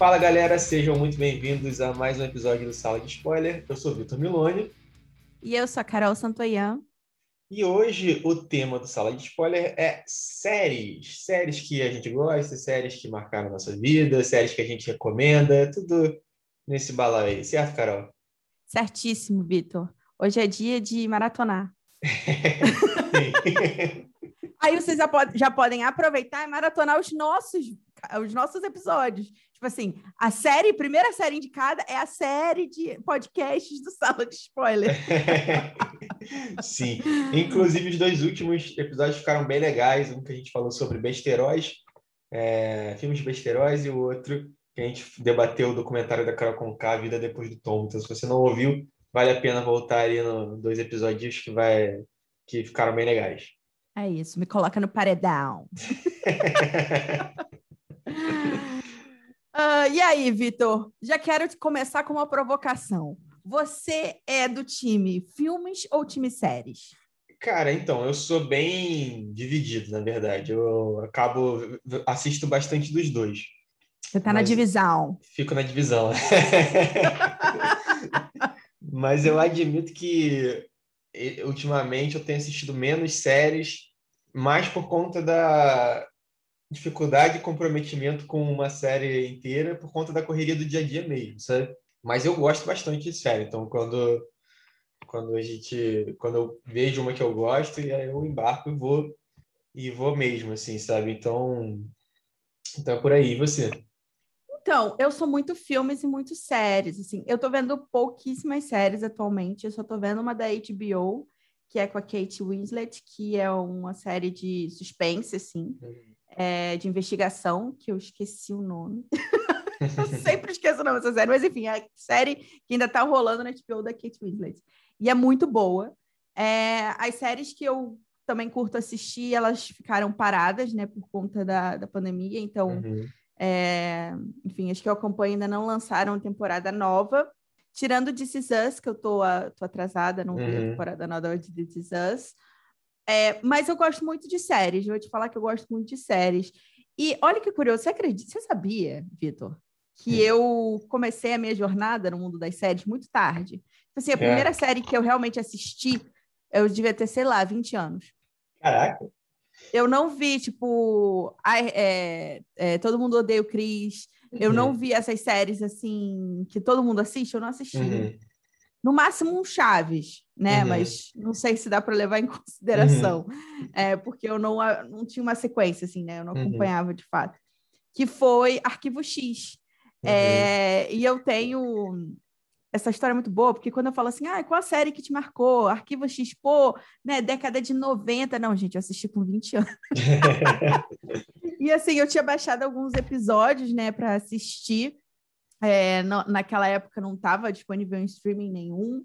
Fala galera, sejam muito bem-vindos a mais um episódio do Sala de Spoiler. Eu sou Vitor Milone. E eu sou a Carol Santoyan. E hoje o tema do Sala de Spoiler é séries. Séries que a gente gosta, séries que marcaram a nossa vida, séries que a gente recomenda, tudo nesse balão aí, certo, Carol? Certíssimo, Vitor. Hoje é dia de maratonar. Aí vocês já, já podem aproveitar e maratonar os nossos, os nossos episódios. Tipo assim, a série, primeira série indicada é a série de podcasts do Sala de Spoiler. Sim, inclusive os dois últimos episódios ficaram bem legais. Um que a gente falou sobre besteiróis, é, filmes besteiróis, e o outro que a gente debateu o documentário da Carol Conká, Vida Depois do Tom. Então, se você não ouviu, vale a pena voltar aí nos dois episódios que, vai, que ficaram bem legais. É isso, me coloca no paredão. uh, e aí, Vitor? Já quero começar com uma provocação. Você é do time filmes ou time séries? Cara, então, eu sou bem dividido, na verdade. Eu acabo, assisto bastante dos dois. Você tá na divisão. Fico na divisão. Mas eu admito que ultimamente eu tenho assistido menos séries, mais por conta da dificuldade e comprometimento com uma série inteira, por conta da correria do dia a dia mesmo, sabe? Mas eu gosto bastante de série, então quando quando a gente quando eu vejo uma que eu gosto e eu embarco e vou e vou mesmo assim, sabe? Então então é por aí, você? Então, eu sou muito filmes e muito séries, assim. Eu tô vendo pouquíssimas séries atualmente, eu só tô vendo uma da HBO, que é com a Kate Winslet, que é uma série de suspense, assim, uhum. é, de investigação, que eu esqueci o nome. eu sempre esqueço o nome dessa série, mas enfim, é a série que ainda tá rolando na HBO da Kate Winslet. E é muito boa. É, as séries que eu também curto assistir, elas ficaram paradas, né, por conta da, da pandemia, então... Uhum é, enfim, acho que eu acompanho, ainda não lançaram temporada nova. Tirando This Is Us, que eu tô, tô atrasada, não vi a uhum. temporada nova de This Is Us. É, mas eu gosto muito de séries, vou te falar que eu gosto muito de séries. E olha que curioso, você acredita, você sabia, Vitor, que hum. eu comecei a minha jornada no mundo das séries muito tarde? Tipo assim, a é. primeira série que eu realmente assisti, eu devia ter, sei lá, 20 anos. Caraca! Eu não vi, tipo, é, é, Todo Mundo Odeia o. Uhum. Eu não uhum. vi essas séries, assim, que todo mundo assiste, eu não assisti. Uhum. No máximo um Chaves, né? Uhum. Mas não sei se dá para levar em consideração. Uhum. É, porque eu não, não tinha uma sequência, assim, né? Eu não uhum. acompanhava de fato. Que foi Arquivo X. É, e eu tenho essa história é muito boa, porque quando eu falo assim, ah, qual a série que te marcou? Arquivo X, pô, né, década de 90. Não, gente, eu assisti com 20 anos. e assim, eu tinha baixado alguns episódios, né, para assistir. É, no, naquela época não estava disponível em streaming nenhum.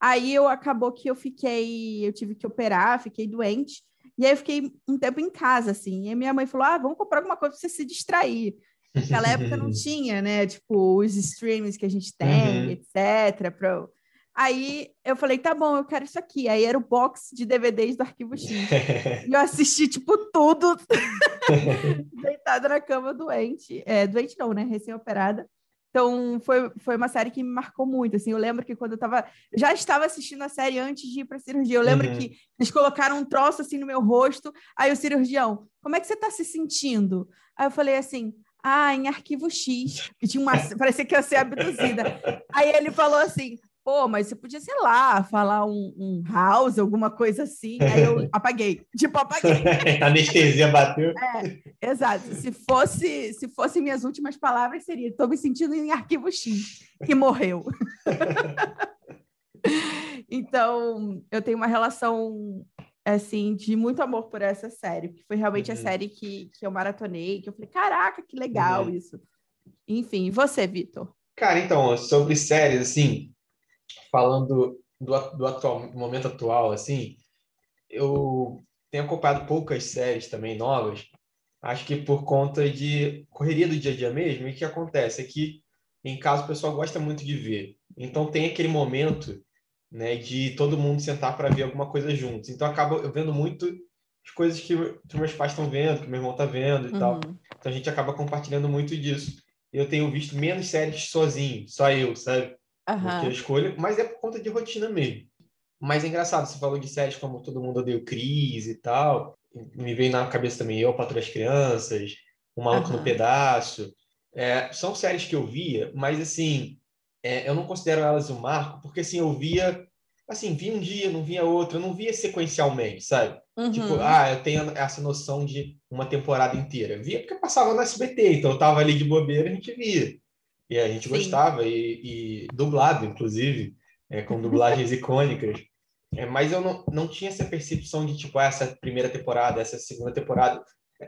Aí eu acabou que eu fiquei, eu tive que operar, fiquei doente. E aí eu fiquei um tempo em casa, assim. E minha mãe falou: ah, vamos comprar alguma coisa para você se distrair. Naquela época não tinha, né? Tipo, os streams que a gente tem, uhum. etc. Pra... Aí eu falei, tá bom, eu quero isso aqui. Aí era o box de DVDs do Arquivo X. e eu assisti, tipo, tudo deitada na cama doente. É, doente não, né? Recém-operada. Então, foi, foi uma série que me marcou muito, assim, eu lembro que quando eu tava, já estava assistindo a série antes de ir para cirurgia, eu lembro uhum. que eles colocaram um troço, assim, no meu rosto, aí o cirurgião, como é que você está se sentindo? Aí eu falei assim, ah, em arquivo X, tinha uma. parecia que ia ser abduzida. Aí ele falou assim: pô, mas você podia, sei lá, falar um, um house, alguma coisa assim. Aí eu apaguei. Tipo, apaguei. A anestesia bateu. É, exato. Se fosse, se fossem minhas últimas palavras, seria: estou me sentindo em arquivo X, que morreu. então, eu tenho uma relação assim, de muito amor por essa série, porque foi realmente uhum. a série que, que eu maratonei, que eu falei, caraca, que legal uhum. isso. Enfim, você, Vitor? Cara, então, sobre séries, assim, falando do, do, atual, do momento atual, assim, eu tenho acompanhado poucas séries também novas, acho que por conta de correria do dia a dia mesmo, e o que acontece é que em casa o pessoal gosta muito de ver. Então tem aquele momento né, de todo mundo sentar para ver alguma coisa juntos. Então acaba eu vendo muito as coisas que, que meus pais estão vendo, que meu irmão está vendo e uhum. tal. Então a gente acaba compartilhando muito disso. eu tenho visto menos séries sozinho, só eu, sabe? Uhum. Porque eu escolho, mas é por conta de rotina mesmo. Mas é engraçado, você falou de séries como Todo Mundo Odeia o Cris e tal. Me veio na cabeça também Eu, Patrulha as Crianças, O Maluco uhum. no Pedaço. É, são séries que eu via, mas assim, é, eu não considero elas um marco, porque assim, eu via, assim, via um dia, não via outro, eu não via sequencialmente, sabe? Uhum. Tipo, ah, eu tenho essa noção de uma temporada inteira. Via porque passava no SBT, então eu tava ali de bobeira, a gente via. E a gente Sim. gostava, e, e, dublado, inclusive, é, com dublagens icônicas. É, mas eu não, não tinha essa percepção de, tipo, ah, essa primeira temporada, essa segunda temporada.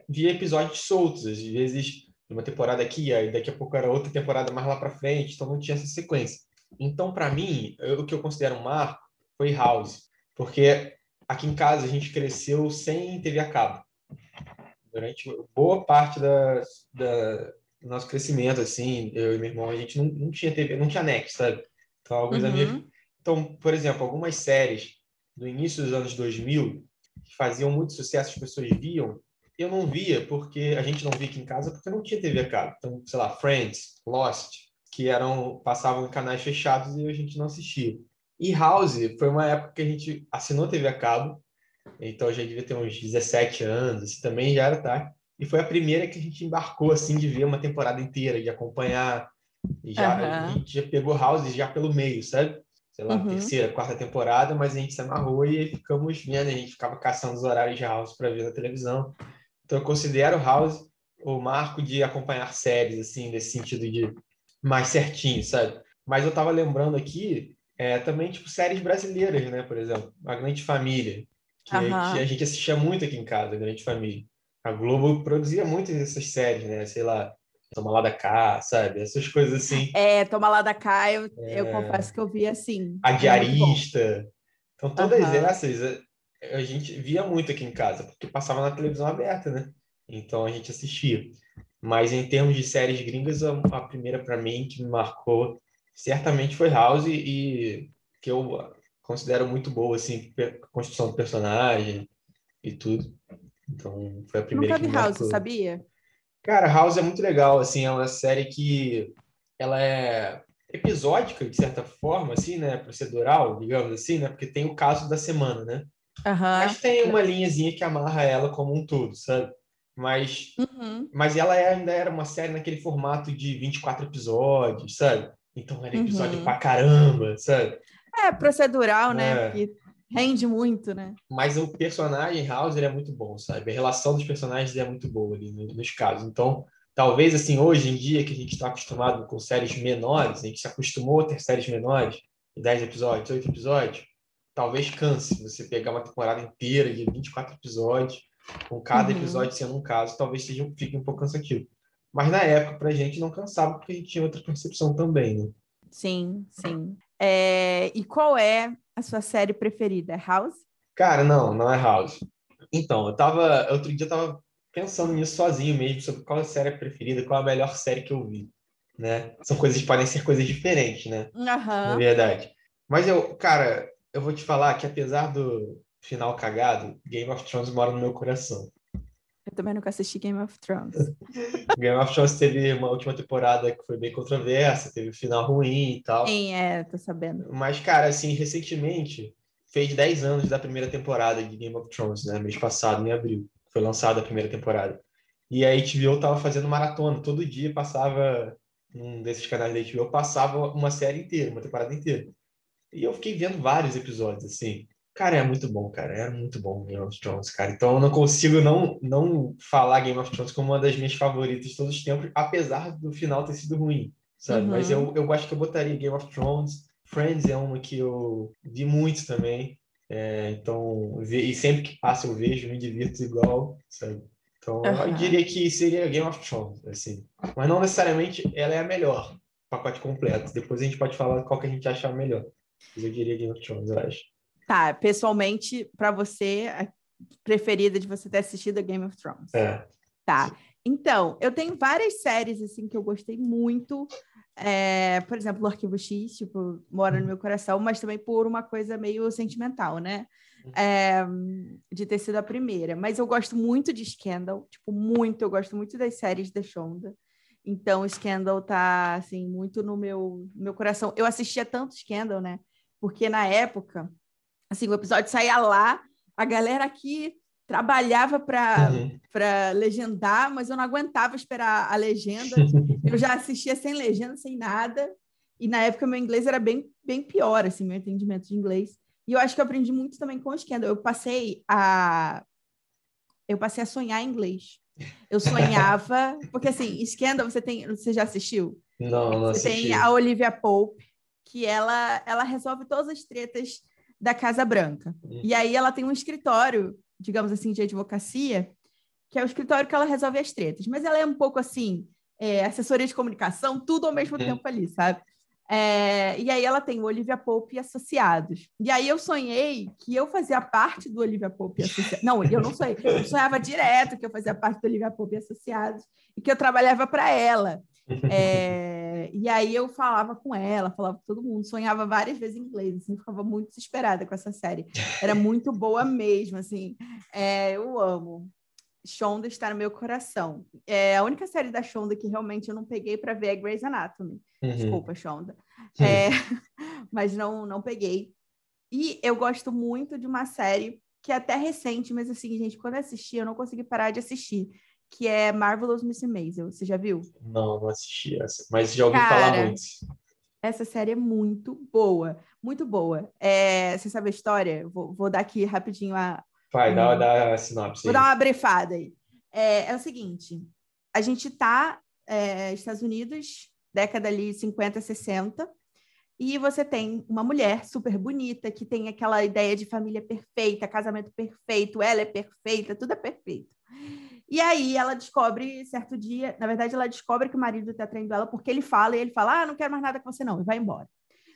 Via episódios soltos, às vezes uma temporada aqui, aí daqui a pouco era outra temporada mais lá para frente, então não tinha essa sequência. Então, para mim, eu, o que eu considero um marco foi House, porque aqui em casa a gente cresceu sem TV a cabo. Durante boa parte da, da, do nosso crescimento, assim, eu e meu irmão, a gente não, não tinha TV, não tinha net, sabe? Então, alguns uhum. amigos... Então, por exemplo, algumas séries do início dos anos 2000 que faziam muito sucesso, as pessoas viam, eu não via porque a gente não via aqui em casa porque não tinha TV a cabo. Então, sei lá, Friends, Lost, que eram passavam em canais fechados e a gente não assistia. E House foi uma época que a gente assinou TV a cabo, então já devia ter uns 17 anos, assim, também já era tarde. E foi a primeira que a gente embarcou assim de ver uma temporada inteira, de acompanhar. E já uhum. a gente já pegou House já pelo meio, sabe? Sei lá, uhum. terceira, quarta temporada, mas a gente se amarrou e ficamos vendo, a gente ficava caçando os horários de House para ver na televisão. Então, eu considero House o marco de acompanhar séries, assim, nesse sentido de mais certinho, sabe? Mas eu tava lembrando aqui é, também, tipo, séries brasileiras, né? Por exemplo, A Grande Família, que, uhum. que, a gente assistia muito aqui em casa, A Grande Família. A Globo produzia muitas dessas séries, né? Sei lá, Toma lá da cá, sabe? Essas coisas assim. É, Toma lá da cá, eu, é... eu confesso que eu vi assim. A Diarista. Então, todas uhum. essas a gente via muito aqui em casa, porque passava na televisão aberta, né? Então a gente assistia. Mas em termos de séries gringas, a, a primeira para mim que me marcou certamente foi House e que eu considero muito boa, assim, construção do personagem e tudo. Então foi a primeira Nunca vi que House, sabia? Cara, House é muito legal, assim, é uma série que ela é episódica, de certa forma, assim, né? Procedural, digamos assim, né? Porque tem o caso da semana, né? Uhum. Mas tem uma linhazinha que amarra ela como um todo, sabe? Mas, uhum. mas ela é, ainda era uma série naquele formato de 24 episódios, sabe? Então era episódio uhum. pra caramba, sabe? É, procedural, né? É. Porque rende muito, né? Mas o personagem House é muito bom, sabe? A relação dos personagens é muito boa ali nos casos. Então, talvez assim, hoje em dia que a gente está acostumado com séries menores, a gente se acostumou a ter séries menores, 10 episódios, 8 episódios, talvez canse você pegar uma temporada inteira de 24 episódios, com cada uhum. episódio sendo um caso, talvez seja, fique um pouco cansativo. Mas na época, pra gente, não cansava, porque a gente tinha outra percepção também, né? Sim, sim. É... E qual é a sua série preferida? É House? Cara, não, não é House. Então, eu tava. Outro dia eu tava pensando nisso sozinho mesmo, sobre qual é a série preferida, qual é a melhor série que eu vi. Né? São coisas podem ser coisas diferentes, né? Uhum. Na verdade. Mas eu, cara, eu vou te falar que apesar do final cagado, Game of Thrones mora no meu coração. Eu também nunca assisti Game of Thrones. Game of Thrones teve uma última temporada que foi bem controversa, teve um final ruim e tal. Sim, é, tô sabendo. Mas, cara, assim, recentemente, fez 10 anos da primeira temporada de Game of Thrones, né? Mês passado, em abril, foi lançada a primeira temporada. E a HBO tava fazendo maratona, todo dia passava, num desses canais da HBO, passava uma série inteira, uma temporada inteira. E eu fiquei vendo vários episódios, assim. Cara, é muito bom, cara. É muito bom Game of Thrones, cara. Então eu não consigo não, não falar Game of Thrones como uma das minhas favoritas de todos os tempos, apesar do final ter sido ruim, sabe? Uhum. Mas eu, eu acho que eu botaria Game of Thrones. Friends é uma que eu vi muito também. É, então, e sempre que passa eu vejo, me divirto igual, sabe? Então, uhum. eu diria que seria Game of Thrones, assim. Mas não necessariamente ela é a melhor, pacote completo. Depois a gente pode falar qual que a gente acha melhor. Mas eu diria Game of Thrones, eu acho. Tá, pessoalmente, para você, a preferida de você ter assistido a Game of Thrones. É. Tá. Então, eu tenho várias séries, assim, que eu gostei muito. É, por exemplo, o Arquivo X, tipo, mora no meu coração, mas também por uma coisa meio sentimental, né? Uhum. É, de ter sido a primeira. Mas eu gosto muito de Scandal, tipo, muito. Eu gosto muito das séries da Shonda. Então, Scandal tá, assim, muito no meu, no meu coração. Eu assistia tanto Scandal, né? Porque na época, assim, o episódio saía lá, a galera aqui trabalhava para uhum. legendar, mas eu não aguentava esperar a legenda. eu já assistia sem legenda, sem nada. E na época meu inglês era bem, bem pior, assim, meu entendimento de inglês. E eu acho que eu aprendi muito também com o Scandal. Eu passei a eu passei a sonhar em inglês. Eu sonhava, porque assim, Scandal, você tem, você já assistiu? Não, não você assisti. tem a Olivia Pope, que ela ela resolve todas as tretas da Casa Branca. Uhum. E aí ela tem um escritório, digamos assim, de advocacia, que é o escritório que ela resolve as tretas. Mas ela é um pouco assim, é, assessoria de comunicação, tudo ao mesmo uhum. tempo ali, sabe? É, e aí ela tem o Olivia Pope e Associados. E aí eu sonhei que eu fazia parte do Olivia Pope e Associados. Não, eu não sonhei. Eu sonhava direto que eu fazia parte do Olivia Pope e Associados e que eu trabalhava para ela. É, e aí eu falava com ela, falava com todo mundo, sonhava várias vezes em inglês, assim, ficava muito desesperada com essa série. Era muito boa mesmo, assim. É, eu amo. Shonda está no meu coração. É a única série da Shonda que realmente eu não peguei para ver é Grey's Anatomy. Uhum. Desculpa, Shonda. É, mas não, não peguei. E eu gosto muito de uma série que é até recente, mas assim, gente, quando eu assisti, eu não consegui parar de assistir, que é Marvelous Miss Maisel. Você já viu? Não, não assisti essa, mas já ouvi Cara, falar muito. Essa série é muito boa, muito boa. É, você sabe a história? Vou, vou dar aqui rapidinho a, Vai, dá, uhum. dá a sinopse. Vou dar uma brefada aí. É, é o seguinte: a gente está é, Estados Unidos, década ali 50, 60, e você tem uma mulher super bonita que tem aquela ideia de família perfeita, casamento perfeito, ela é perfeita, tudo é perfeito. E aí ela descobre, certo dia, na verdade, ela descobre que o marido está traindo ela porque ele fala e ele fala: Ah, não quero mais nada com você, não, e vai embora.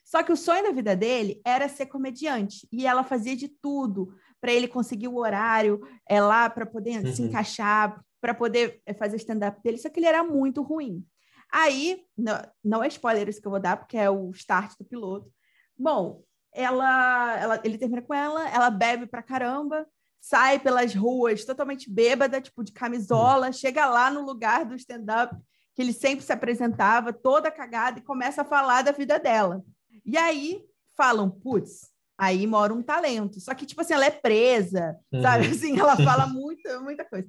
Só que o sonho da vida dele era ser comediante e ela fazia de tudo para ele conseguir o horário é, lá para poder uhum. se encaixar, para poder é, fazer stand-up dele, só que ele era muito ruim. Aí, não, não é spoiler isso que eu vou dar, porque é o start do piloto. Bom, ela, ela, ele termina com ela, ela bebe pra caramba, sai pelas ruas totalmente bêbada, tipo de camisola, uhum. chega lá no lugar do stand-up que ele sempre se apresentava, toda cagada, e começa a falar da vida dela. E aí falam, putz, aí mora um talento. Só que, tipo assim, ela é presa, uhum. sabe? Assim, ela fala muita, muita coisa.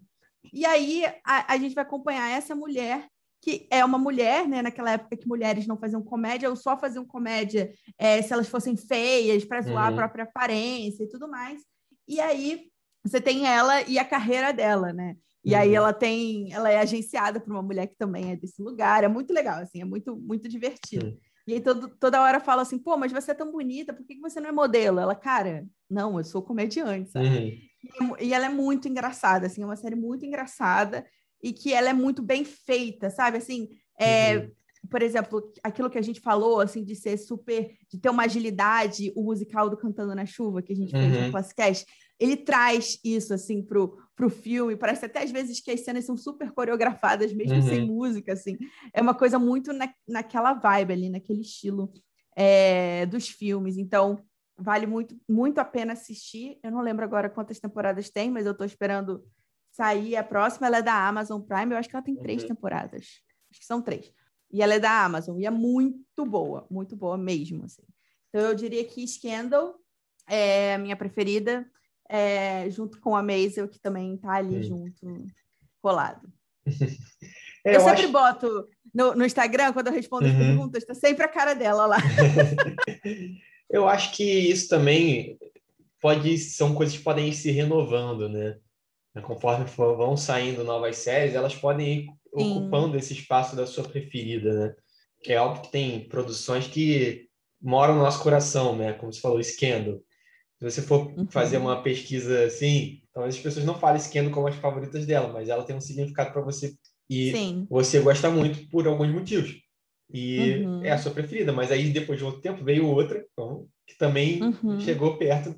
E aí a, a gente vai acompanhar essa mulher que é uma mulher, né? Naquela época que mulheres não faziam comédia, ou só faziam comédia é, se elas fossem feias, para zoar uhum. a própria aparência e tudo mais. E aí você tem ela e a carreira dela, né? E uhum. aí ela tem, ela é agenciada por uma mulher que também é desse lugar. É muito legal, assim, é muito, muito divertido. Uhum. E aí todo, toda hora fala assim, pô, mas você é tão bonita, por que você não é modelo? Ela, cara, não, eu sou comediante, sabe? Uhum. E, e, ela é muito engraçada, assim, é uma série muito engraçada e que ela é muito bem feita, sabe? Assim, é, uhum. Por exemplo, aquilo que a gente falou, assim, de ser super, de ter uma agilidade, o musical do Cantando na Chuva, que a gente fez no uhum. Classicast, ele traz isso, assim, pro, pro filme. Parece até às vezes que as cenas são super coreografadas, mesmo uhum. sem música, assim. É uma coisa muito na, naquela vibe ali, naquele estilo é, dos filmes. Então, vale muito, muito a pena assistir. Eu não lembro agora quantas temporadas tem, mas eu estou esperando sair a próxima. Ela é da Amazon Prime, eu acho que ela tem três uhum. temporadas. Acho que são três. E ela é da Amazon, e é muito boa, muito boa mesmo, assim. Então, eu diria que Scandal é a minha preferida é, junto com a Maisel, que também está ali hum. junto, colado. Eu, eu, sempre acho... boto no, no, Instagram, quando eu respondo uhum. as perguntas, está sempre a cara dela lá. eu acho que isso também pode são coisas que podem ir se renovando, né? Conforme for, vão saindo novas séries, elas podem ir Sim. ocupando esse espaço da sua preferida, né? Que é algo que tem produções que moram no nosso coração, né? Como você falou, Scandal. Se você for uhum. fazer uma pesquisa assim, talvez as pessoas não falem Scandal como as favoritas dela, mas ela tem um significado para você e Sim. você gosta muito por alguns motivos. E uhum. é a sua preferida, mas aí depois de outro tempo veio outra então, que também uhum. chegou perto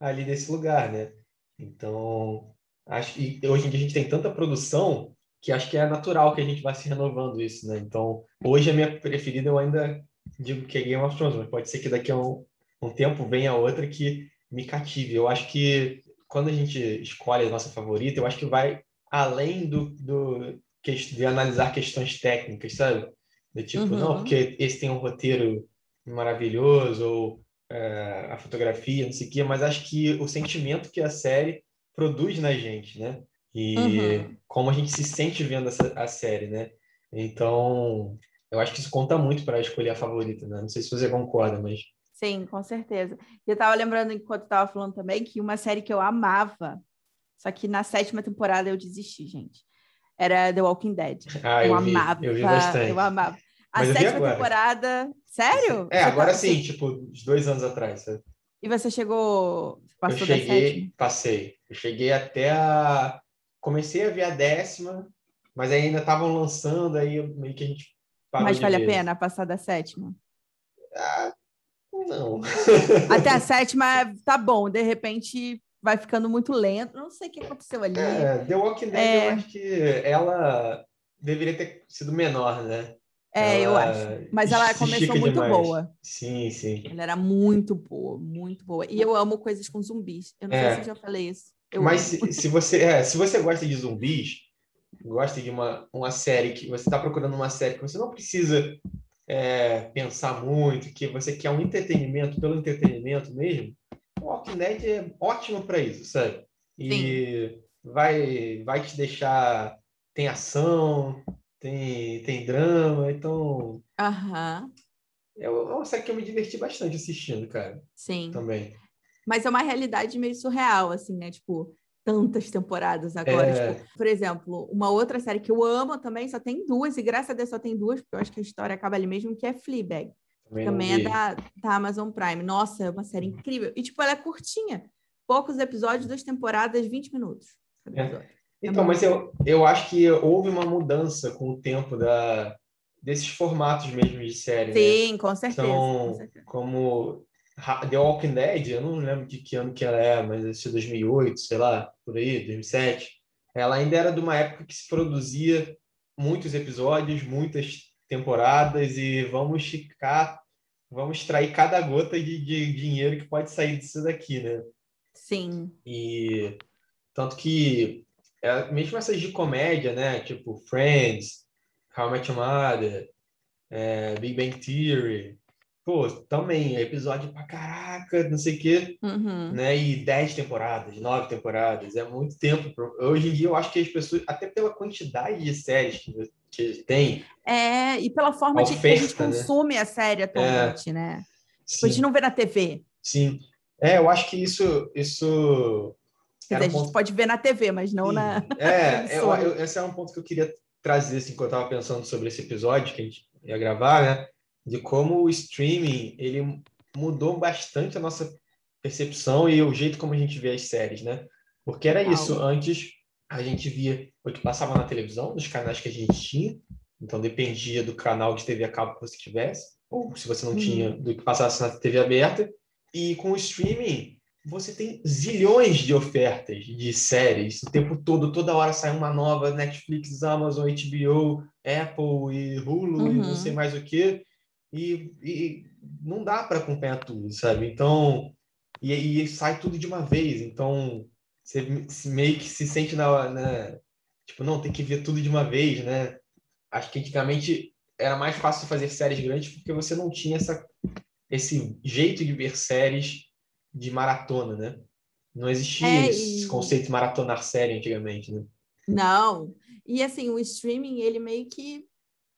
ali desse lugar, né? Então, acho que hoje em dia a gente tem tanta produção que acho que é natural que a gente vá se renovando isso, né? Então, hoje a minha preferida eu ainda digo que é Game of Thrones, mas pode ser que daqui a um, um tempo venha outra que me cative. Eu acho que quando a gente escolhe a nossa favorita, eu acho que vai além do, do de analisar questões técnicas, sabe? De tipo, uhum. não, porque esse tem um roteiro maravilhoso, ou é, a fotografia, não sei o quê, mas acho que o sentimento que a série produz na gente, né? E uhum. como a gente se sente vendo essa, a série, né? Então, eu acho que isso conta muito para escolher a favorita, né? Não sei se você concorda, mas. Sim, com certeza. E eu estava lembrando, enquanto estava falando também, que uma série que eu amava, só que na sétima temporada eu desisti, gente. Era The Walking Dead. Ah, eu, eu vi, amava. Eu vi bastante. Eu amava. A Mas sétima temporada. Sério? É, agora tá... sim, tipo, uns dois anos atrás. Sabe? E você chegou. Passou eu cheguei, passei. Eu cheguei até a. Comecei a ver a décima, mas ainda estavam lançando, aí meio que a gente parou. Mas vale a pena passar da sétima? Ah, não. Até a sétima tá bom, de repente vai ficando muito lento. Não sei o que aconteceu ali. É, The Walking Dead, é... eu acho que ela deveria ter sido menor, né? É, ela eu acho. Mas ela começou muito demais. boa. Sim, sim. Ela era muito boa, muito boa. E eu amo coisas com zumbis. Eu não é. sei se eu já falei isso. Eu mas se, se, você, é, se você gosta de zumbis, gosta de uma, uma série que você está procurando uma série que você não precisa é, pensar muito, que você quer um entretenimento pelo entretenimento mesmo, o Walking Dead é ótimo para isso, sabe? E vai, vai te deixar. Tem ação, tem, tem drama, então. Aham. É uma série que eu me diverti bastante assistindo, cara. Sim. Também. Mas é uma realidade meio surreal, assim, né? Tipo, tantas temporadas agora. É... Tipo, por exemplo, uma outra série que eu amo também, só tem duas, e graças a Deus só tem duas, porque eu acho que a história acaba ali mesmo, que é Fleabag. Também, também é da, da Amazon Prime. Nossa, é uma série incrível. E, tipo, ela é curtinha. Poucos episódios, duas temporadas, 20 minutos. É. é. Então, mas eu, eu acho que houve uma mudança com o tempo da, desses formatos mesmo de série. Né? Sim, né? com, certeza, então, com certeza. Como The Walking Dead, eu não lembro de que ano que ela é, mas esse 2008, sei lá, por aí, 2007. Ela ainda era de uma época que se produzia muitos episódios, muitas temporadas e vamos ficar, vamos extrair cada gota de, de dinheiro que pode sair disso daqui, né? Sim. E tanto que é, mesmo essas de comédia, né? Tipo Friends, How I Met Your Mother, é, Big Bang Theory, pô, também, episódio pra caraca, não sei o quê, uhum. né? E dez temporadas, nove temporadas, é muito tempo. Hoje em dia, eu acho que as pessoas, até pela quantidade de séries que, que tem... É, e pela forma oferta, de que a gente né? consome a série atualmente, é, né? Tipo, a gente não vê na TV. Sim. É, eu acho que isso... isso Quer dizer, um a gente pode ver na TV, mas não Sim. na... É, eu, eu, esse é um ponto que eu queria trazer, assim, quando eu estava pensando sobre esse episódio que a gente ia gravar, né? De como o streaming ele mudou bastante a nossa percepção e o jeito como a gente vê as séries, né? Porque era isso, antes a gente via o que passava na televisão, nos canais que a gente tinha, então dependia do canal de TV a cabo que você tivesse, ou se você não uhum. tinha, do que passasse na TV aberta. E com o streaming, você tem zilhões de ofertas de séries o tempo todo, toda hora sai uma nova Netflix, Amazon, HBO, Apple e Hulu uhum. e não sei mais o que e, e não dá para acompanhar tudo, sabe? Então, e, e, sai tudo de uma vez, então você meio que se sente na, na, tipo, não, tem que ver tudo de uma vez, né? Acho que antigamente era mais fácil fazer séries grandes porque você não tinha essa, esse jeito de ver séries de maratona, né? Não existia é, esse e... conceito de maratonar série antigamente, né? Não. E assim, o streaming, ele meio que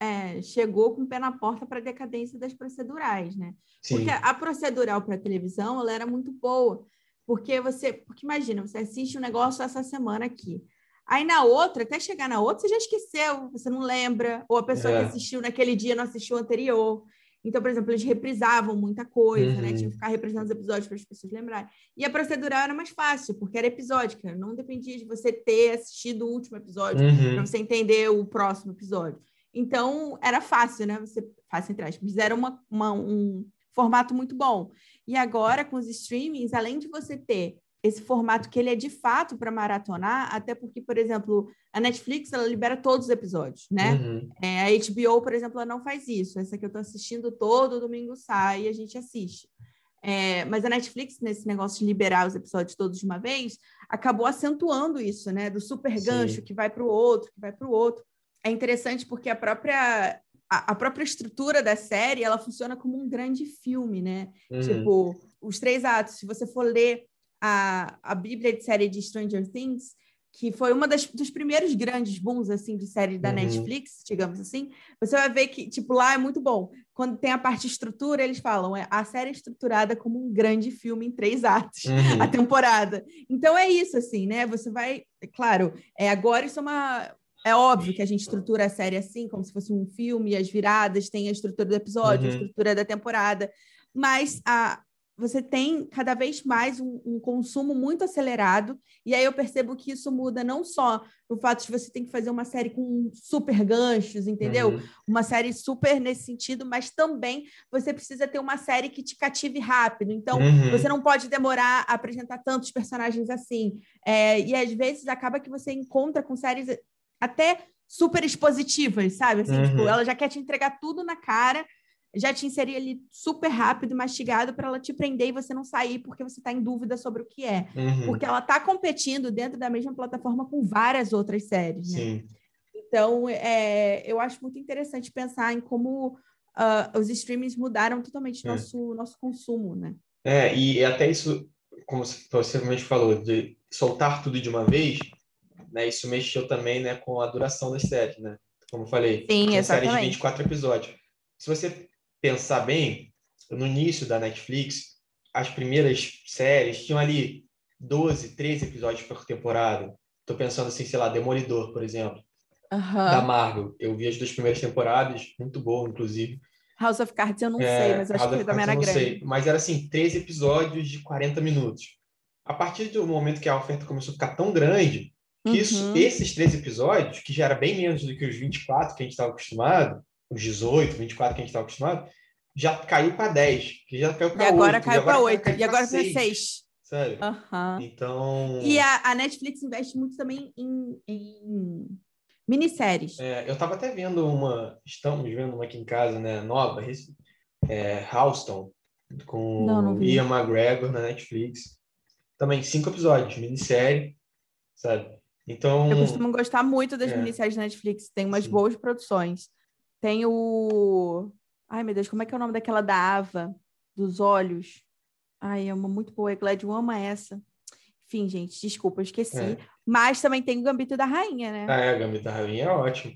é, chegou com o pé na porta para a decadência das procedurais, né? Sim. Porque a procedural para televisão ela era muito boa, porque você, porque imagina, você assiste um negócio essa semana aqui, aí na outra, até chegar na outra, você já esqueceu, você não lembra, ou a pessoa é. que assistiu naquele dia não assistiu o anterior. Então, por exemplo, eles reprisavam muita coisa, uhum. né? Tinha que ficar reprisando os episódios para as pessoas lembrarem. E a procedural era mais fácil, porque era episódica, não dependia de você ter assistido o último episódio uhum. para você entender o próximo episódio. Então, era fácil, né? Você, fácil entre aspas, era uma, uma, um formato muito bom. E agora, com os streamings, além de você ter esse formato que ele é de fato para maratonar, até porque, por exemplo, a Netflix ela libera todos os episódios, né? Uhum. É, a HBO, por exemplo, ela não faz isso. Essa que eu estou assistindo todo domingo sai e a gente assiste. É, mas a Netflix, nesse negócio de liberar os episódios todos de uma vez, acabou acentuando isso, né? Do super gancho Sim. que vai para o outro, que vai para o outro. É interessante porque a própria a, a, própria estrutura da série ela funciona como um grande filme, né? Uhum. Tipo, os três atos. Se você for ler a, a Bíblia de série de Stranger Things, que foi uma das, dos primeiros grandes booms assim de série da uhum. Netflix, digamos assim, você vai ver que tipo lá é muito bom. Quando tem a parte estrutura, eles falam é a série é estruturada como um grande filme em três atos, uhum. a temporada. Então é isso assim, né? Você vai, é claro, é agora isso é uma é óbvio que a gente estrutura a série assim, como se fosse um filme, as viradas, tem a estrutura do episódio, uhum. a estrutura da temporada, mas a, você tem cada vez mais um, um, consumo muito acelerado, e aí eu percebo que isso muda não só no fato de você ter que fazer uma série com super ganchos, entendeu? Uhum. Uma série super nesse sentido, mas também você precisa ter uma série que te cative rápido. Então, uhum. você não pode demorar a apresentar tantos personagens assim. É, e às vezes acaba que você encontra com séries até super expositivas, sabe? Assim, tipo, uhum. tipo, ela já quer te entregar tudo na cara já te inserir ali super rápido, mastigado, para ela te prender e você não sair porque você está em dúvida sobre o que é. Uhum. Porque ela está competindo dentro da mesma plataforma com várias outras séries, né? Sim. Então, é, eu acho muito interessante pensar em como uh, os streamings mudaram totalmente é. nosso, nosso consumo, né? É, e até isso, como você mesmo falou, de soltar tudo de uma vez, né? Isso mexeu também né, com a duração das séries, né? Como eu falei, Sim, exatamente. série de 24 episódios. Se você pensar bem, no início da Netflix, as primeiras séries tinham ali 12, 13 episódios por temporada. Estou pensando assim, sei lá, Demolidor, por exemplo, uhum. da Marvel. Eu vi as duas primeiras temporadas, muito boa, inclusive. House of Cards eu não é, sei, mas acho que também era grande. Sei. Mas era assim, 13 episódios de 40 minutos. A partir do momento que a oferta começou a ficar tão grande, que uhum. isso, esses três episódios, que já era bem menos do que os 24 que a gente estava acostumado, os 18, 24 que a gente estava acostumado, já caiu para 10, que já caiu para 8. E agora caiu para 8, e agora para 6. Sério? Uhum. Então. E a, a, Netflix investe muito também em, em minisséries. É, eu estava até vendo uma. Estamos vendo uma aqui em casa, né? Nova, é, Houston, com não, não Ian McGregor na Netflix. Também cinco episódios, minissérie, sabe? Então. Eu costumo gostar muito das é. minisséries da Netflix, tem umas Sim. boas produções. Tem o. Ai, meu Deus, como é que é o nome daquela da Ava, dos olhos? Ai, é uma muito boa. A Glad ama essa. Enfim, gente, desculpa, eu esqueci. É. Mas também tem o Gambito da Rainha, né? Ah, é, o Gambito da Rainha é ótimo.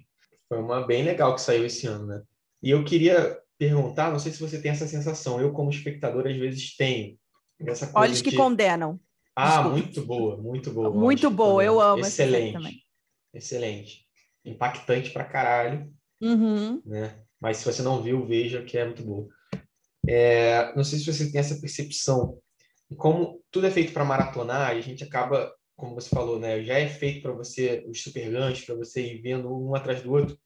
Foi uma bem legal que saiu esse ano, né? E eu queria perguntar, não sei se você tem essa sensação, eu como espectador às vezes tenho. Essa coisa Olhos que de... condenam. Ah, Desculpa. muito boa, muito boa. Muito boa, eu amo. Excelente. Excelente. Impactante pra caralho. Uhum. Né? Mas se você não viu, veja que é muito boa. É, não sei se você tem essa percepção. Como tudo é feito para maratonar, a gente acaba, como você falou, né, já é feito para você, os super ganchos, para você ir vendo um atrás do outro,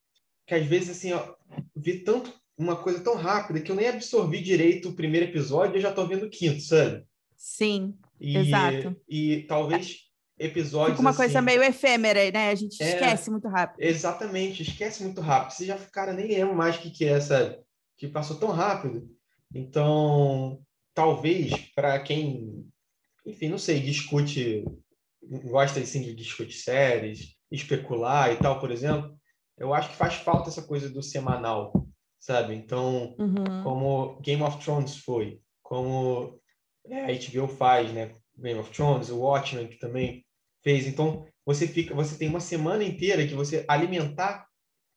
que às vezes, assim, ó, vi tanto uma coisa tão rápida que eu nem absorvi direito o primeiro episódio e já estou vendo o quinto, sabe? Sim, e, exato. E talvez episódios. Fica uma assim, coisa meio efêmera, né? A gente é, esquece muito rápido. Exatamente, esquece muito rápido. Você já, cara, nem lembra mais o que, que é, essa Que passou tão rápido. Então, talvez, para quem, enfim, não sei, discute, gosta assim, de discutir séries, especular e tal, por exemplo, eu acho que faz falta essa coisa do semanal, sabe? Então, uhum. como Game of Thrones foi, como a HBO faz, né? Game of Thrones, o Watchmen, que também fez. Então, você fica, você tem uma semana inteira que você alimentar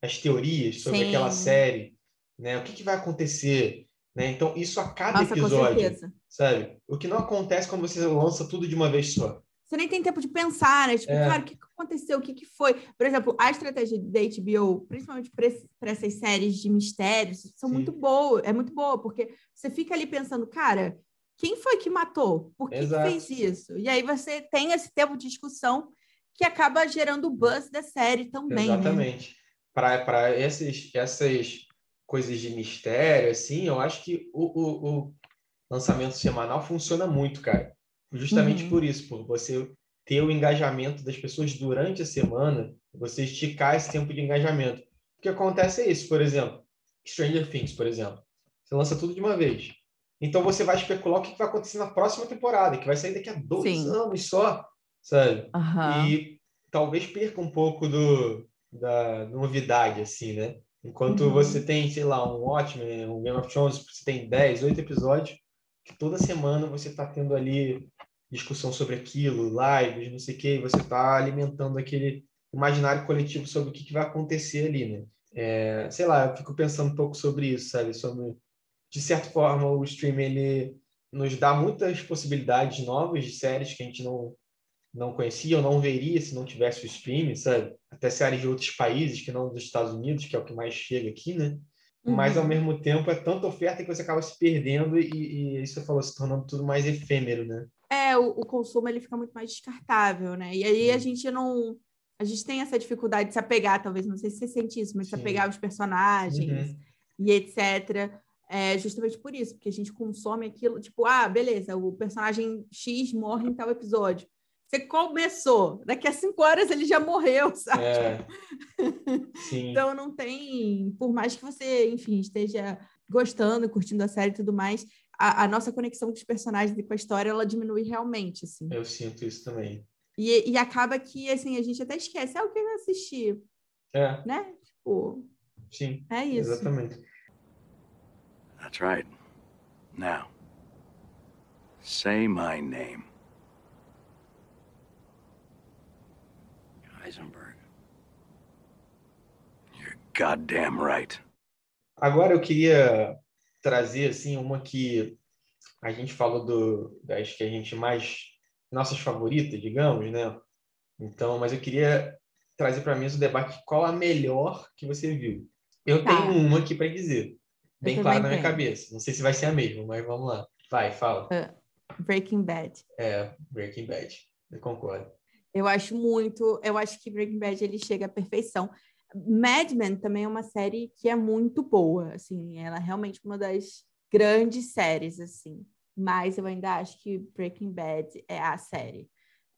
as teorias sobre Sim. aquela série, né? O que, que vai acontecer, né? Então, isso a cada Nossa, episódio, sabe? O que não acontece quando você lança tudo de uma vez só. Você nem tem tempo de pensar, né? Tipo, é. cara, o que aconteceu? O que, que foi? Por exemplo, a estratégia da HBO, principalmente para essas séries de mistérios, são Sim. muito boas. É muito boa, porque você fica ali pensando, cara, quem foi que matou? Por que, que, fez isso? E aí você tem esse tempo de discussão que acaba gerando o buzz da série também. Né? Exatamente. Né? Para essas coisas de mistério, assim, eu acho que o, o, o lançamento semanal funciona muito, cara. Justamente uhum. por isso, por você ter o engajamento das pessoas durante a semana, você esticar esse tempo de engajamento. O que acontece é isso, por exemplo, Stranger Things, por exemplo. Você lança tudo de uma vez. Então você vai especular o que vai acontecer na próxima temporada, que vai sair daqui a dois Sim. anos só, sabe? Uhum. E talvez perca um pouco do, da novidade, assim, né? Enquanto uhum. você tem, sei lá, um Watchmen, um Game of Thrones, você tem 10, 8 episódios, que toda semana você está tendo ali discussão sobre aquilo, lives, não sei o quê, você está alimentando aquele imaginário coletivo sobre o que, que vai acontecer ali, né? É, sei lá, eu fico pensando um pouco sobre isso, sabe? Sobre, de certa forma, o streaming ele nos dá muitas possibilidades novas de séries que a gente não não conhecia ou não veria se não tivesse o streaming, sabe? Até séries de outros países que não dos Estados Unidos, que é o que mais chega aqui, né? Uhum. Mas ao mesmo tempo é tanta oferta que você acaba se perdendo e, e isso falou, se tornando tudo mais efêmero, né? É, o, o consumo ele fica muito mais descartável, né? E aí a gente não a gente tem essa dificuldade de se apegar, talvez, não sei se você sente isso, mas Sim. se apegar aos personagens uhum. e etc. É justamente por isso, porque a gente consome aquilo, tipo, ah, beleza, o personagem X morre em tal episódio. Você começou, daqui a cinco horas ele já morreu, sabe? É. então não tem, por mais que você, enfim, esteja gostando, curtindo a série e tudo mais, a, a, nossa conexão com os personagens e com a história, ela diminui realmente, assim. Eu sinto isso também. E, e acaba que, assim, a gente até esquece, ah, o que eu assisti? É. Né? Tipo, Sim, é isso. Exatamente. That's right. Now, say my name. Heisenberg. You're goddamn right. Agora eu queria trazer assim uma que a gente falou do das que a gente mais nossas favoritas, digamos, né? Então, mas eu queria trazer para mim o debate qual a melhor que você viu. Eu tá. tenho uma aqui para dizer, bem clara na minha cabeça. Não sei se vai ser a mesma, mas vamos lá. Vai, fala. Uh, Breaking Bad. É, Breaking Bad. Eu concordo. Eu acho muito, eu acho que Breaking Bad ele chega à perfeição. Mad Men também é uma série que é muito boa, assim, ela é realmente uma das grandes séries, assim mas eu ainda acho que Breaking Bad é a série.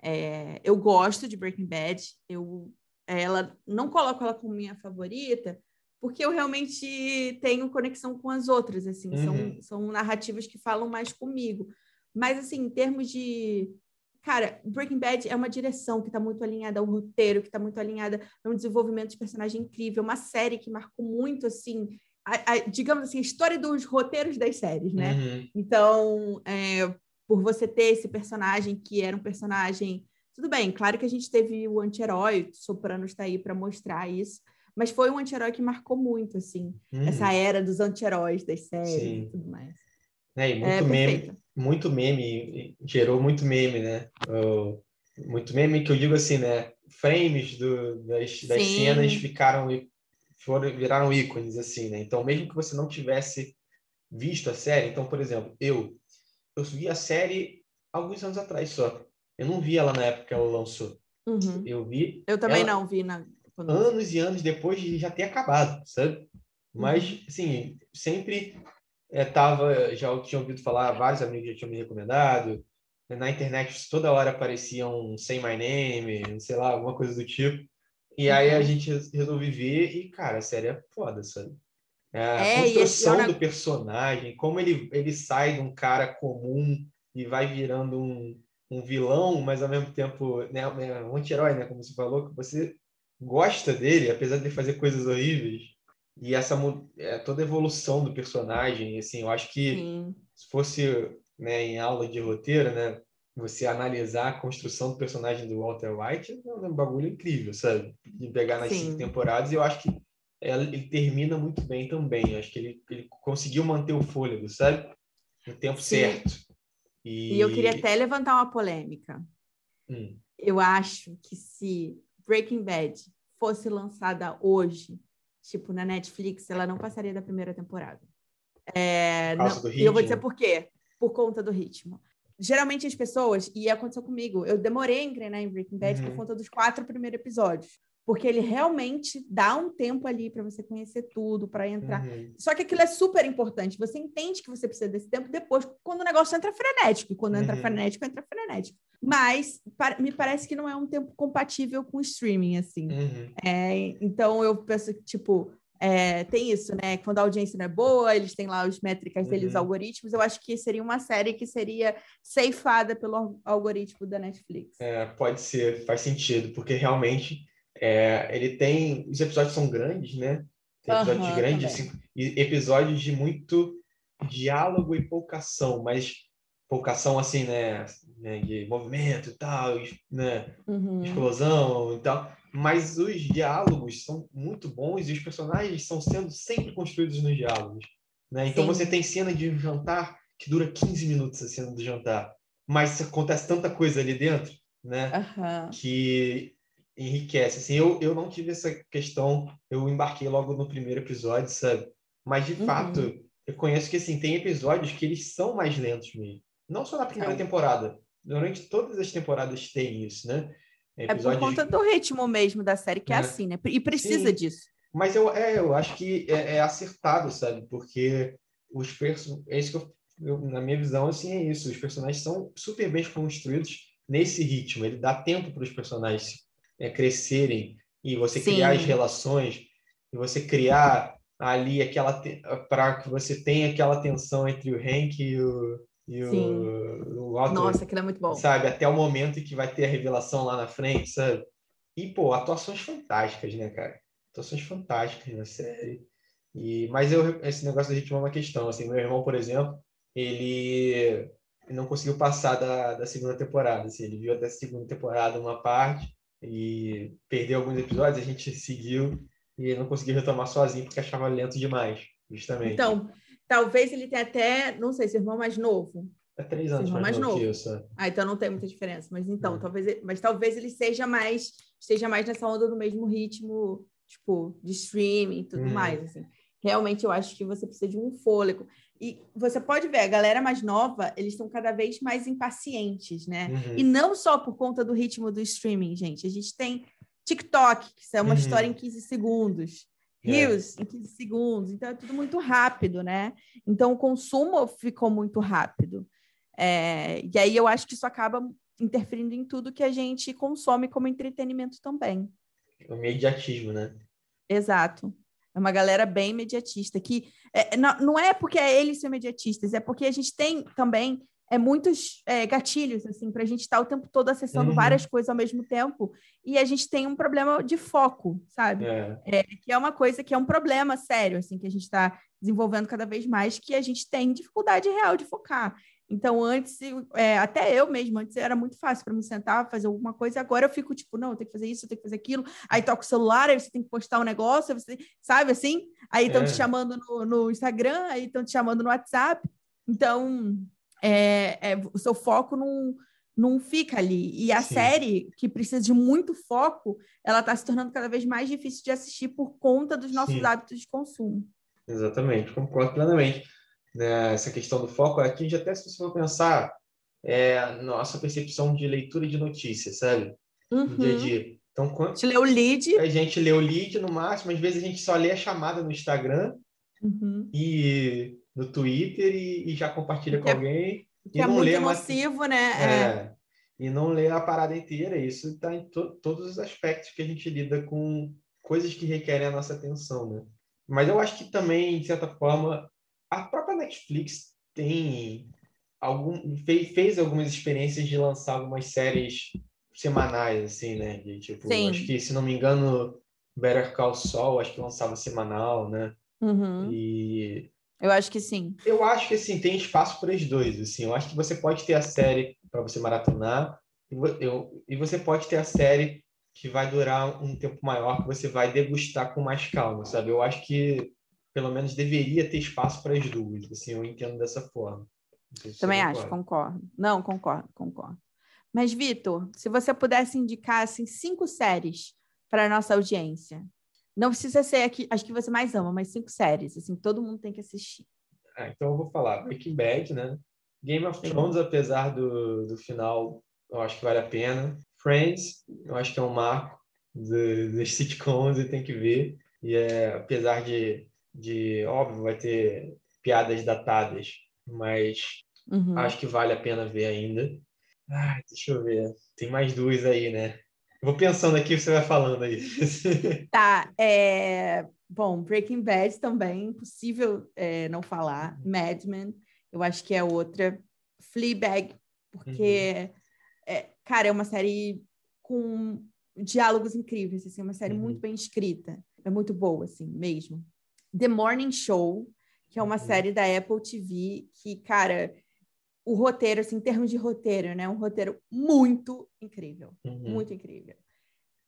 É, eu gosto de Breaking Bad, eu ela não coloco ela como minha favorita, porque eu realmente tenho conexão com as outras, assim, uhum. são, são narrativas que falam mais comigo. Mas, assim, em termos de. Cara, Breaking Bad é uma direção que está muito alinhada ao roteiro, que está muito alinhada a um desenvolvimento de personagem incrível, uma série que marcou muito, assim, a, a, digamos assim, a história dos roteiros das séries, né? Uhum. Então, é, por você ter esse personagem que era um personagem. Tudo bem, claro que a gente teve o anti-herói, o Soprano está aí para mostrar isso, mas foi um anti-herói que marcou muito, assim, uhum. essa era dos anti-heróis das séries Sim. e tudo mais. É, e muito é, meme, muito meme, gerou muito meme, né? Muito meme que eu digo assim, né? Frames do, das, das cenas ficaram foram, viraram ícones, assim, né? Então, mesmo que você não tivesse visto a série, então, por exemplo, eu, eu vi a série alguns anos atrás só. Eu não vi ela na época que ela lançou. Uhum. Eu vi. Eu também não vi na. Anos e anos depois de já ter acabado, sabe? Mas, uhum. assim, sempre é, tava, já tinha ouvido falar, vários amigos já tinham me recomendado. Na internet toda hora apareciam Say My Name, sei lá, alguma coisa do tipo. E aí a uhum. gente resolve ver e, cara, a série é foda, sabe? É, a é, construção do personagem, como ele, ele sai de um cara comum e vai virando um, um vilão, mas ao mesmo tempo né, um anti-herói, né? Como você falou, que você gosta dele, apesar de fazer coisas horríveis. E essa é, toda a evolução do personagem, assim, eu acho que Sim. se fosse né, em aula de roteiro, né? você analisar a construção do personagem do Walter White é um bagulho incrível, sabe? De pegar nas Sim. cinco temporadas, e eu acho que ele termina muito bem também. Eu acho que ele, ele conseguiu manter o fôlego, sabe? No tempo Sim. certo. E... e... eu queria até levantar uma polêmica. Hum. Eu acho que se Breaking Bad fosse lançada hoje, tipo na Netflix, ela não passaria da primeira temporada. É, não, e eu vou dizer por quê. Por conta do ritmo geralmente as pessoas, e aconteceu comigo, eu demorei a engrenar em Breaking Bad uhum. por conta dos quatro primeiros episódios. Porque ele realmente dá um tempo ali para você conhecer tudo, para entrar. Uhum. Só que aquilo é super importante. Você entende que você precisa desse tempo depois, quando o negócio entra frenético. E quando uhum. entra frenético, entra frenético. Mas me parece que não é um tempo compatível com o streaming, assim. Uhum. É, então eu penso que, tipo, é, tem isso, né? Quando a audiência não é boa, eles têm lá as métricas deles, os uhum. algoritmos. Eu acho que seria uma série que seria ceifada pelo algoritmo da Netflix. É, pode ser, faz sentido, porque realmente É, ele tem. Os episódios são grandes, né? Tem episódios uhum, grandes assim, e episódios de muito diálogo e pouca ação, mas pouca ação assim, né? né de movimento e tal, né? Uhum. Explosão e tal. Mas os diálogos são muito bons e os personagens estão sendo sempre construídos nos diálogos. Né? Então Sim. você tem cena de um jantar que dura 15 minutos a cena do jantar, mas acontece tanta coisa ali dentro, né? Uhum. Que enriquece. Assim, eu, eu não tive essa questão, eu embarquei logo no primeiro episódio, sabe? Mas de uhum. fato, eu conheço que assim, tem episódios que eles são mais lentos mesmo. Não só na primeira é. temporada. Durante todas as temporadas tem isso, né? Episódios... É por conta do ritmo mesmo da série, que é, é assim, né? E precisa Sim. disso. Mas eu, é, eu acho que é, é acertado, sabe? Porque os personagens. É isso que eu, eu, na minha visão, assim, é isso. Os personagens são super bem construídos nesse ritmo. Ele dá tempo para os personagens é, crescerem e você Sim. criar as relações e você criar ali aquela para que você tenha aquela tensão entre o Hank e o e o, o autor, Nossa, aquilo é muito bom. Sabe, até o momento em que vai ter a revelação lá na frente, sabe? E, pô, atuações fantásticas, né, cara? Atuações fantásticas na série. E, mas eu, esse negócio da ritmo é uma questão. Assim, meu irmão, por exemplo, ele não conseguiu passar da, da segunda temporada. Assim, ele viu até a segunda temporada uma parte e perdeu alguns episódios. A gente seguiu e não conseguiu retomar sozinho porque achava lento demais, justamente. Então, talvez ele tenha até, não sei, seu irmão mais novo. É três anos mais, mais novo. Que isso. É. Ah, então não tem muita diferença. Mas então, hum. talvez, mas talvez ele seja mais, esteja mais nessa onda do mesmo ritmo, tipo, de streaming e tudo hum. mais, assim. Realmente eu acho que você precisa de um fôlego. E você pode ver, a galera mais nova, eles estão cada vez mais impacientes, né? Uhum. E não só por conta do ritmo do streaming, gente. A gente tem TikTok, que é uma uhum. história em 15 segundos. Reels é. em 15 segundos. Então é tudo muito rápido, né? Então o consumo ficou muito rápido. É, e aí eu acho que isso acaba interferindo em tudo que a gente consome como entretenimento também. O imediatismo, né? Exato. É uma galera bem imediatista, que é, não, não é porque é eles são imediatistas, é porque a gente tem também é, muitos é, gatilhos, assim, para a gente estar tá o tempo todo acessando uhum. várias coisas ao mesmo tempo, e a gente tem um problema de foco, sabe? É. É, que é uma coisa que é um problema sério, assim, que a gente está desenvolvendo cada vez mais, que a gente tem dificuldade real de focar. Então, antes, é, até eu mesmo, antes era muito fácil para me sentar, fazer alguma coisa, agora eu fico tipo, não, eu tenho que fazer isso, eu tenho que fazer aquilo, aí toca o celular, aí você tem que postar um negócio, você, sabe assim? Aí estão te é. chamando no, no Instagram, aí estão te chamando no WhatsApp. Então, é, é, o seu foco não, não fica ali. E a Sim. série, que precisa de muito foco, ela está se tornando cada vez mais difícil de assistir por conta dos nossos Sim. hábitos de consumo. Exatamente, concordo plenamente. Né, essa questão do foco, aqui já até se você for pensar, é nossa percepção de leitura de notícias, sabe? Uhum. No dia a dia. Então, quando... A gente lê o lead. A gente lê o lead no máximo, às vezes a gente só lê a chamada no Instagram uhum. e no Twitter e, e já compartilha com é, alguém. Que é muito nocivo, né? É, é. E não lê a parada inteira. Isso está em to todos os aspectos que a gente lida com coisas que requerem a nossa atenção, né? Mas eu acho que também, de certa forma, a própria Netflix tem algum fez, fez algumas experiências de lançar algumas séries semanais, assim, né? De, tipo, Sim. acho que, se não me engano, Better Call Saul, acho que lançava semanal, né? Uhum. E eu acho que sim. Eu acho que sim, tem espaço para os dois. Assim, eu acho que você pode ter a série para você maratonar e, eu, e você pode ter a série que vai durar um tempo maior, que você vai degustar com mais calma, sabe? Eu acho que pelo menos deveria ter espaço para as duas. Assim, eu entendo dessa forma. Também acho, concordo. Não, concordo, concordo. Mas, Vitor, se você pudesse indicar assim, cinco séries para a nossa audiência, não precisa ser aqui, acho que você mais ama, mas cinco séries, assim, todo mundo tem que assistir. Ah, então eu vou falar Breaking Bad, né? Game of Thrones, apesar do, do final, eu acho que vale a pena. Friends, eu acho que é um marco das sitcoms e tem que ver. E é, apesar de, de, óbvio, vai ter piadas datadas, mas uhum. acho que vale a pena ver ainda. Ah, deixa eu ver. Tem mais duas aí, né? vou pensando aqui, você vai falando aí. Tá, é... Bom, Breaking Bad também, impossível é, não falar. Uhum. Mad Men, eu acho que é outra. Fleabag, porque, uhum. é, cara, é uma série com diálogos incríveis, assim, uma série uhum. muito bem escrita. É muito boa, assim, mesmo. The Morning Show, que é uma uhum. série da Apple TV, que, cara, o roteiro, assim, em termos de roteiro, né? Um roteiro muito incrível. Uhum. Muito incrível.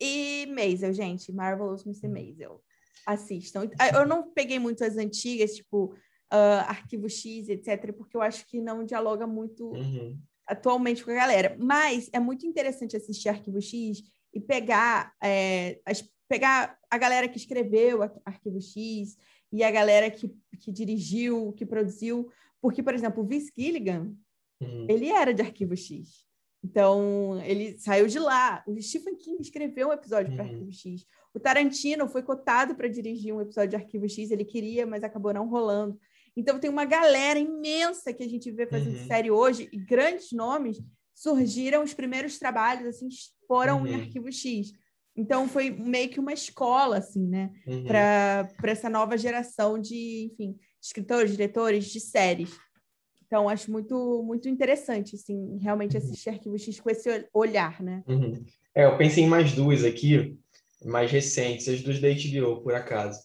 E Maisel, gente, Marvelous Mr. Uhum. Maisel. Assistam. Eu não peguei muito as antigas, tipo, uh, Arquivo X, etc., porque eu acho que não dialoga muito uhum. atualmente com a galera. Mas é muito interessante assistir Arquivo X e pegar, é, as, pegar a galera que escreveu Arquivo X e a galera que, que dirigiu, que produziu. Porque, por exemplo, o Vince Gilligan, uhum. ele era de Arquivo X. Então, ele saiu de lá. O Stephen King escreveu um episódio uhum. para Arquivo X. O Tarantino foi cotado para dirigir um episódio de Arquivo X. Ele queria, mas acabou não rolando. Então, tem uma galera imensa que a gente vê fazendo uhum. série hoje, e grandes nomes surgiram, os primeiros trabalhos, assim, foram uhum. em Arquivo X. Então, foi meio que uma escola, assim, né? Uhum. Para essa nova geração de, enfim, escritores, diretores de séries. Então, acho muito, muito interessante, assim, realmente uhum. assistir Arquivo X com esse olhar, né? Uhum. É, eu pensei em mais duas aqui, mais recentes, as duas da HBO, por acaso.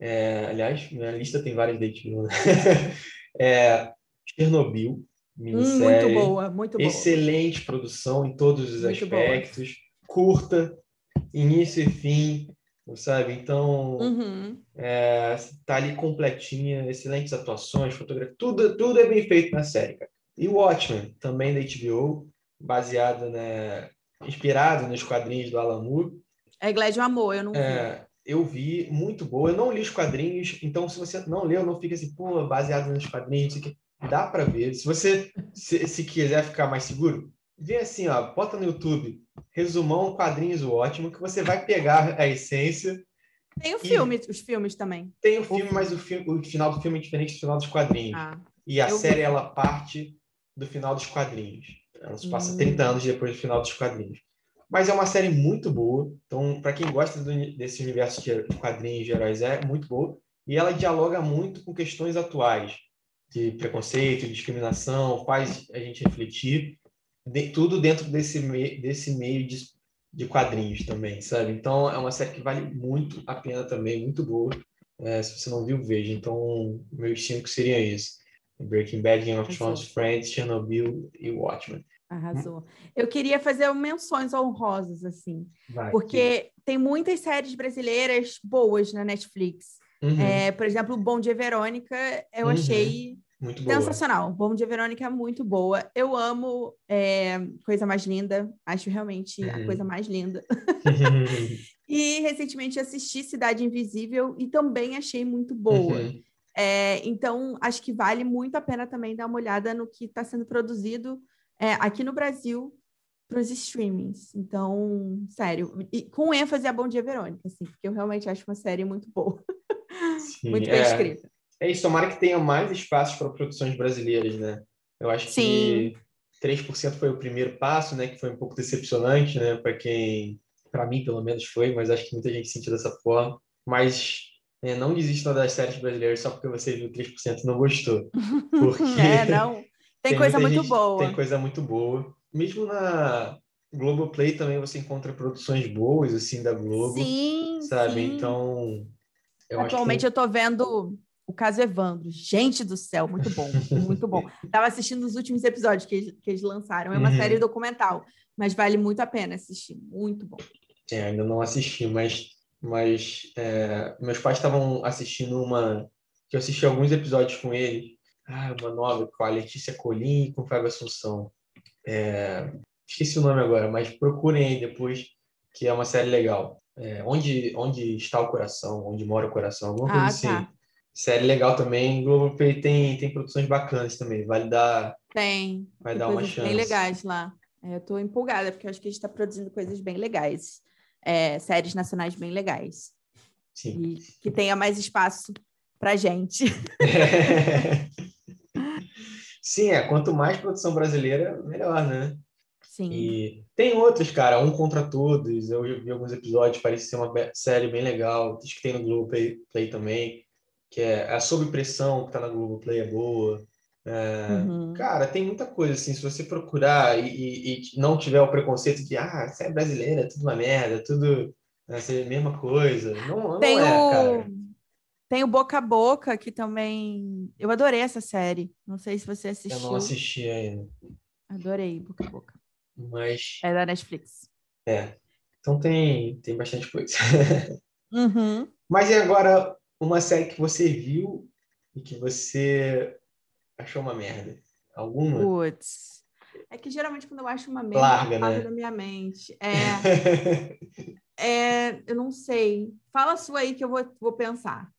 É, aliás, minha lista tem várias da HBO, né? é, Chernobyl, minissérie. Hum, muito boa, muito boa. Excelente produção em todos os muito aspectos. Boa. Curta, início e fim, sabe? Então, uhum. é, tá ali completinha, excelentes atuações, fotografia, tudo, tudo é bem feito na série, cara. E o Watchmen, também da HBO, baseado, né, inspirado nos quadrinhos do Alan Moore. É Glédio Amor, eu não é, vi. Eu vi, muito boa. Eu não li os quadrinhos, então se você não leu, não fica assim, pô, baseado nos quadrinhos, dá para ver. Se você se, se, quiser ficar mais seguro, vê assim, ó, bota no YouTube, resumão quadrinhos ótimo, que você vai pegar a essência. Tem o filme, os filmes também. Tem o filme, mas o, filme, o final do filme é diferente do final dos quadrinhos. Ah, e a série, vi. ela parte do final dos quadrinhos. Ela se passa hum. 30 anos depois do final dos quadrinhos. Mas é uma série muito boa. Então, para quem gosta do, desse universo de quadrinhos de heróis, é muito boa. E ela dialoga muito com questões atuais de preconceito, de discriminação, faz a gente refletir, de, tudo dentro desse, me, desse meio de, de quadrinhos também, sabe? Então é uma série que vale muito a pena também, muito boa. É, se você não viu, veja. Então, meus cinco seriam isso. Breaking Bad, Game of Thrones, Friends, Chernobyl e Watchmen. Arrasou. Eu queria fazer menções honrosas, assim, Vai, porque que... tem muitas séries brasileiras boas na Netflix. Uhum. É, por exemplo, Bom Dia Verônica, eu uhum. achei muito sensacional. Bom Dia Verônica é muito boa. Eu amo é, Coisa Mais Linda, acho realmente uhum. a coisa mais linda. e recentemente assisti Cidade Invisível e também achei muito boa. Uhum. É, então, acho que vale muito a pena também dar uma olhada no que está sendo produzido é, aqui no Brasil para os streamings. Então, sério, e com ênfase a Bom Dia Verônica, assim, porque eu realmente acho uma série muito boa. Sim, muito bem é, escrita. É isso, tomara que tenha mais espaços para produções brasileiras, né? Eu acho Sim. que 3% foi o primeiro passo, né? Que foi um pouco decepcionante, né? Para quem, para mim pelo menos foi, mas acho que muita gente sentiu dessa forma. Mas é, não desista das séries brasileiras só porque você viu 3% e não gostou. Porque é, não. Tem, tem coisa muito gente, boa. Tem coisa muito boa. Mesmo na Globoplay também você encontra produções boas, assim, da Globo. Sim, Sabe? Sim. Então, eu Atualmente eu tô vendo o caso Evandro. Gente do céu, muito bom, muito bom. Tava assistindo os últimos episódios que eles, que eles lançaram. É uma uhum. série documental, mas vale muito a pena assistir. Muito bom. É, ainda não assisti, mas, mas é, meus pais estavam assistindo uma que eu assisti alguns episódios com eles. Ah, uma nova com a Letícia Colim e com o Fábio Assunção. É, esqueci o nome agora, mas procurem aí depois, que é uma série legal é, onde, onde está o coração, onde mora o coração, alguma coisa ah, assim. Tá. Série legal também. Globoplay tem, tem produções bacanas também. Vale dar. Tem. Vai tem dar uma chance. Bem legais lá. É, eu estou empolgada, porque eu acho que a gente está produzindo coisas bem legais. É, séries nacionais bem legais. Sim. E que tenha mais espaço para gente. Sim, é. Quanto mais produção brasileira, melhor, né? Sim. E tem outros, cara, Um Contra Todos. Eu vi alguns episódios, parece ser uma série bem legal. Acho que tem no Globoplay Play também, que é a Sob Pressão, que tá na Globoplay, é boa. É, uhum. Cara, tem muita coisa, assim, se você procurar e, e, e, não tiver o preconceito de, ah, você é brasileira, é tudo uma merda, tudo vai ser a mesma coisa. Não, tem não é, o... cara. Tem o Boca a Boca, que também... Eu adorei essa série. Não sei se você assistiu. Eu não assisti ainda. Adorei Boca a Boca. Mas... É da Netflix. É. Então tem, tem bastante coisa. Uhum. Mas e agora uma série que você viu e que você achou uma merda? Alguma? Putz. É que geralmente quando eu acho uma merda, Larga, né? da minha mente. É, é, eu não sei. Fala a sua aí que eu vou, vou pensar.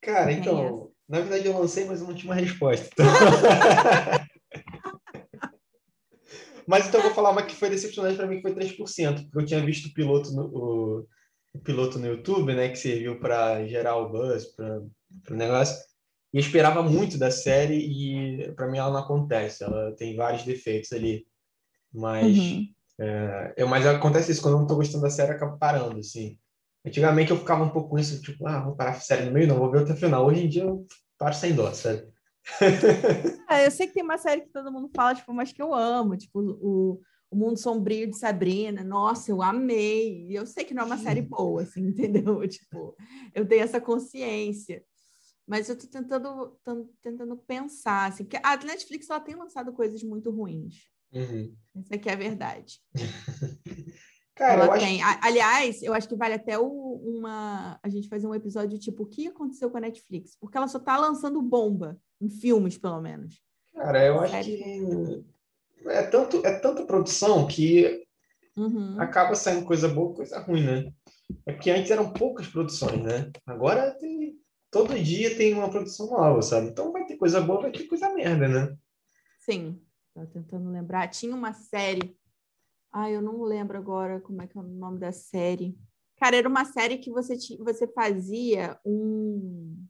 Cara, então, na verdade eu lancei, mas eu não tinha uma resposta. Então... mas então eu vou falar uma que foi decepcionante para mim, que foi 3%, porque eu tinha visto o piloto no, o piloto no YouTube, né, que serviu para gerar o buzz para o negócio. E eu esperava muito da série e para mim ela não acontece. Ela tem vários defeitos ali, mas uhum. é, eu, mas acontece isso quando eu não estou gostando da série, eu acabo parando assim. Antigamente eu ficava um pouco com isso, tipo, ah, vou parar a série no meio, não vou ver até o final. Hoje em dia eu paro sem dó, sério. eu sei que tem uma série que todo mundo fala, tipo, mas que eu amo, tipo, o, o Mundo Sombrio de Sabrina, nossa, eu amei. Eu sei que não é uma série boa, assim, entendeu? Tipo, eu tenho essa consciência. Mas eu tô tentando, tô tentando pensar, assim, porque a Netflix ela tem lançado coisas muito ruins. Uhum. Essa aqui é a verdade. Cara, ela eu tem. acho... Aliás, eu acho que vale até o, uma a gente fazer um episódio tipo o que aconteceu com a Netflix, porque ela só tá lançando bomba em filmes, pelo menos. Cara, eu acho que é, tanto, é tanta produção que uhum. acaba saindo coisa boa, coisa ruim, né? É porque antes eram poucas produções, né? Agora tem, todo dia tem uma produção nova, sabe? Então vai ter coisa boa, vai ter coisa merda, né? Sim, tô tentando lembrar. Tinha uma série. Ah, eu não lembro agora como é que é o nome da série. Cara, era uma série que você, você fazia um,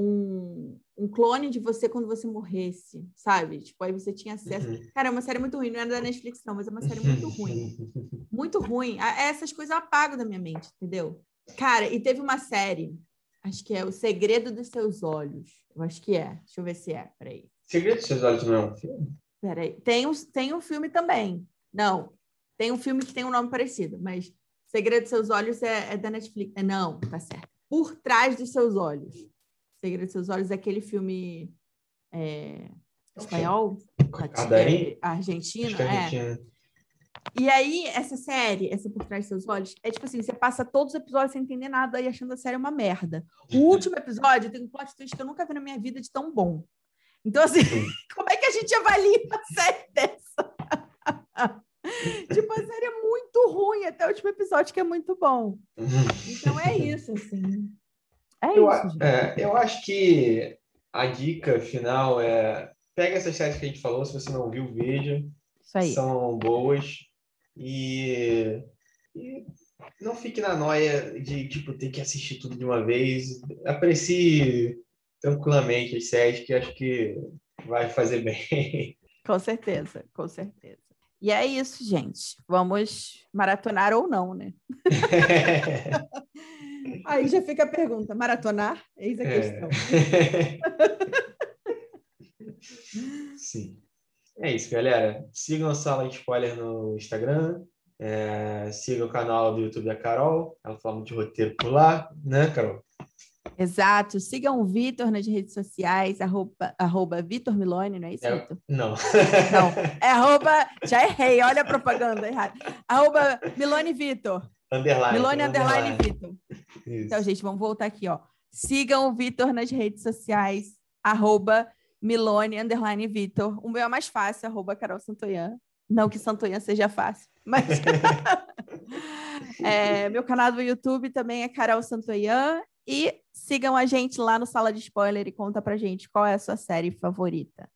um, um clone de você quando você morresse, sabe? Tipo, aí você tinha acesso. Uhum. Cara, é uma série muito ruim, não era da Netflix, não, mas é uma série muito ruim. Muito ruim. Essas coisas eu apago da minha mente, entendeu? Cara, e teve uma série, acho que é O Segredo dos Seus Olhos. Eu acho que é. Deixa eu ver se é. Peraí. Segredo dos Seus Olhos não é um filme? Peraí. Tem um, tem um filme também. Não. Tem um filme que tem um nome parecido, mas Segredo dos Seus Olhos é, é da Netflix. É, não, tá certo. Por Trás dos Seus Olhos. Segredo dos Seus Olhos é aquele filme é, espanhol, é, argentino, é. E aí, essa série, essa Por Trás dos Seus Olhos, é tipo assim, você passa todos os episódios sem entender nada e achando a série uma merda. O último episódio tem um plot twist que eu nunca vi na minha vida de tão bom. Então, assim, como é que a gente avalia uma série dessa? tipo, a série é muito ruim até o último episódio, que é muito bom. Então é isso, assim. É eu, isso. É, eu acho que a dica final é pega essas séries que a gente falou, se você não viu, veja. São boas. E, e não fique na noia de tipo ter que assistir tudo de uma vez. Aprecie tranquilamente as séries que acho que vai fazer bem. Com certeza, com certeza. E é isso, gente. Vamos maratonar ou não, né? Aí já fica a pergunta: maratonar? Eis a é. questão. Sim. É isso, galera. Sigam a Sala de Spoiler no Instagram. É, siga o canal do YouTube da Carol. Ela fala muito de roteiro por lá, né, Carol? Exato. Sigam o Vitor nas redes sociais, arroba, arroba Vitor Milone, não é isso, é, Vitor? Não. Não, é arroba, já errei, olha a propaganda errada. Arroba Milone Vitor. Underline. Milone Underline, Vitor. Então, gente, vamos voltar aqui, ó. Sigam o Vitor nas redes sociais, arroba Milone Underline Vitor. O meu é mais fácil, arroba Carol Santoyan. Não que Santoyan seja fácil, mas... é, meu canal do YouTube também é Carol Santoyan. E sigam a gente lá no Sala de Spoiler e conta pra gente qual é a sua série favorita.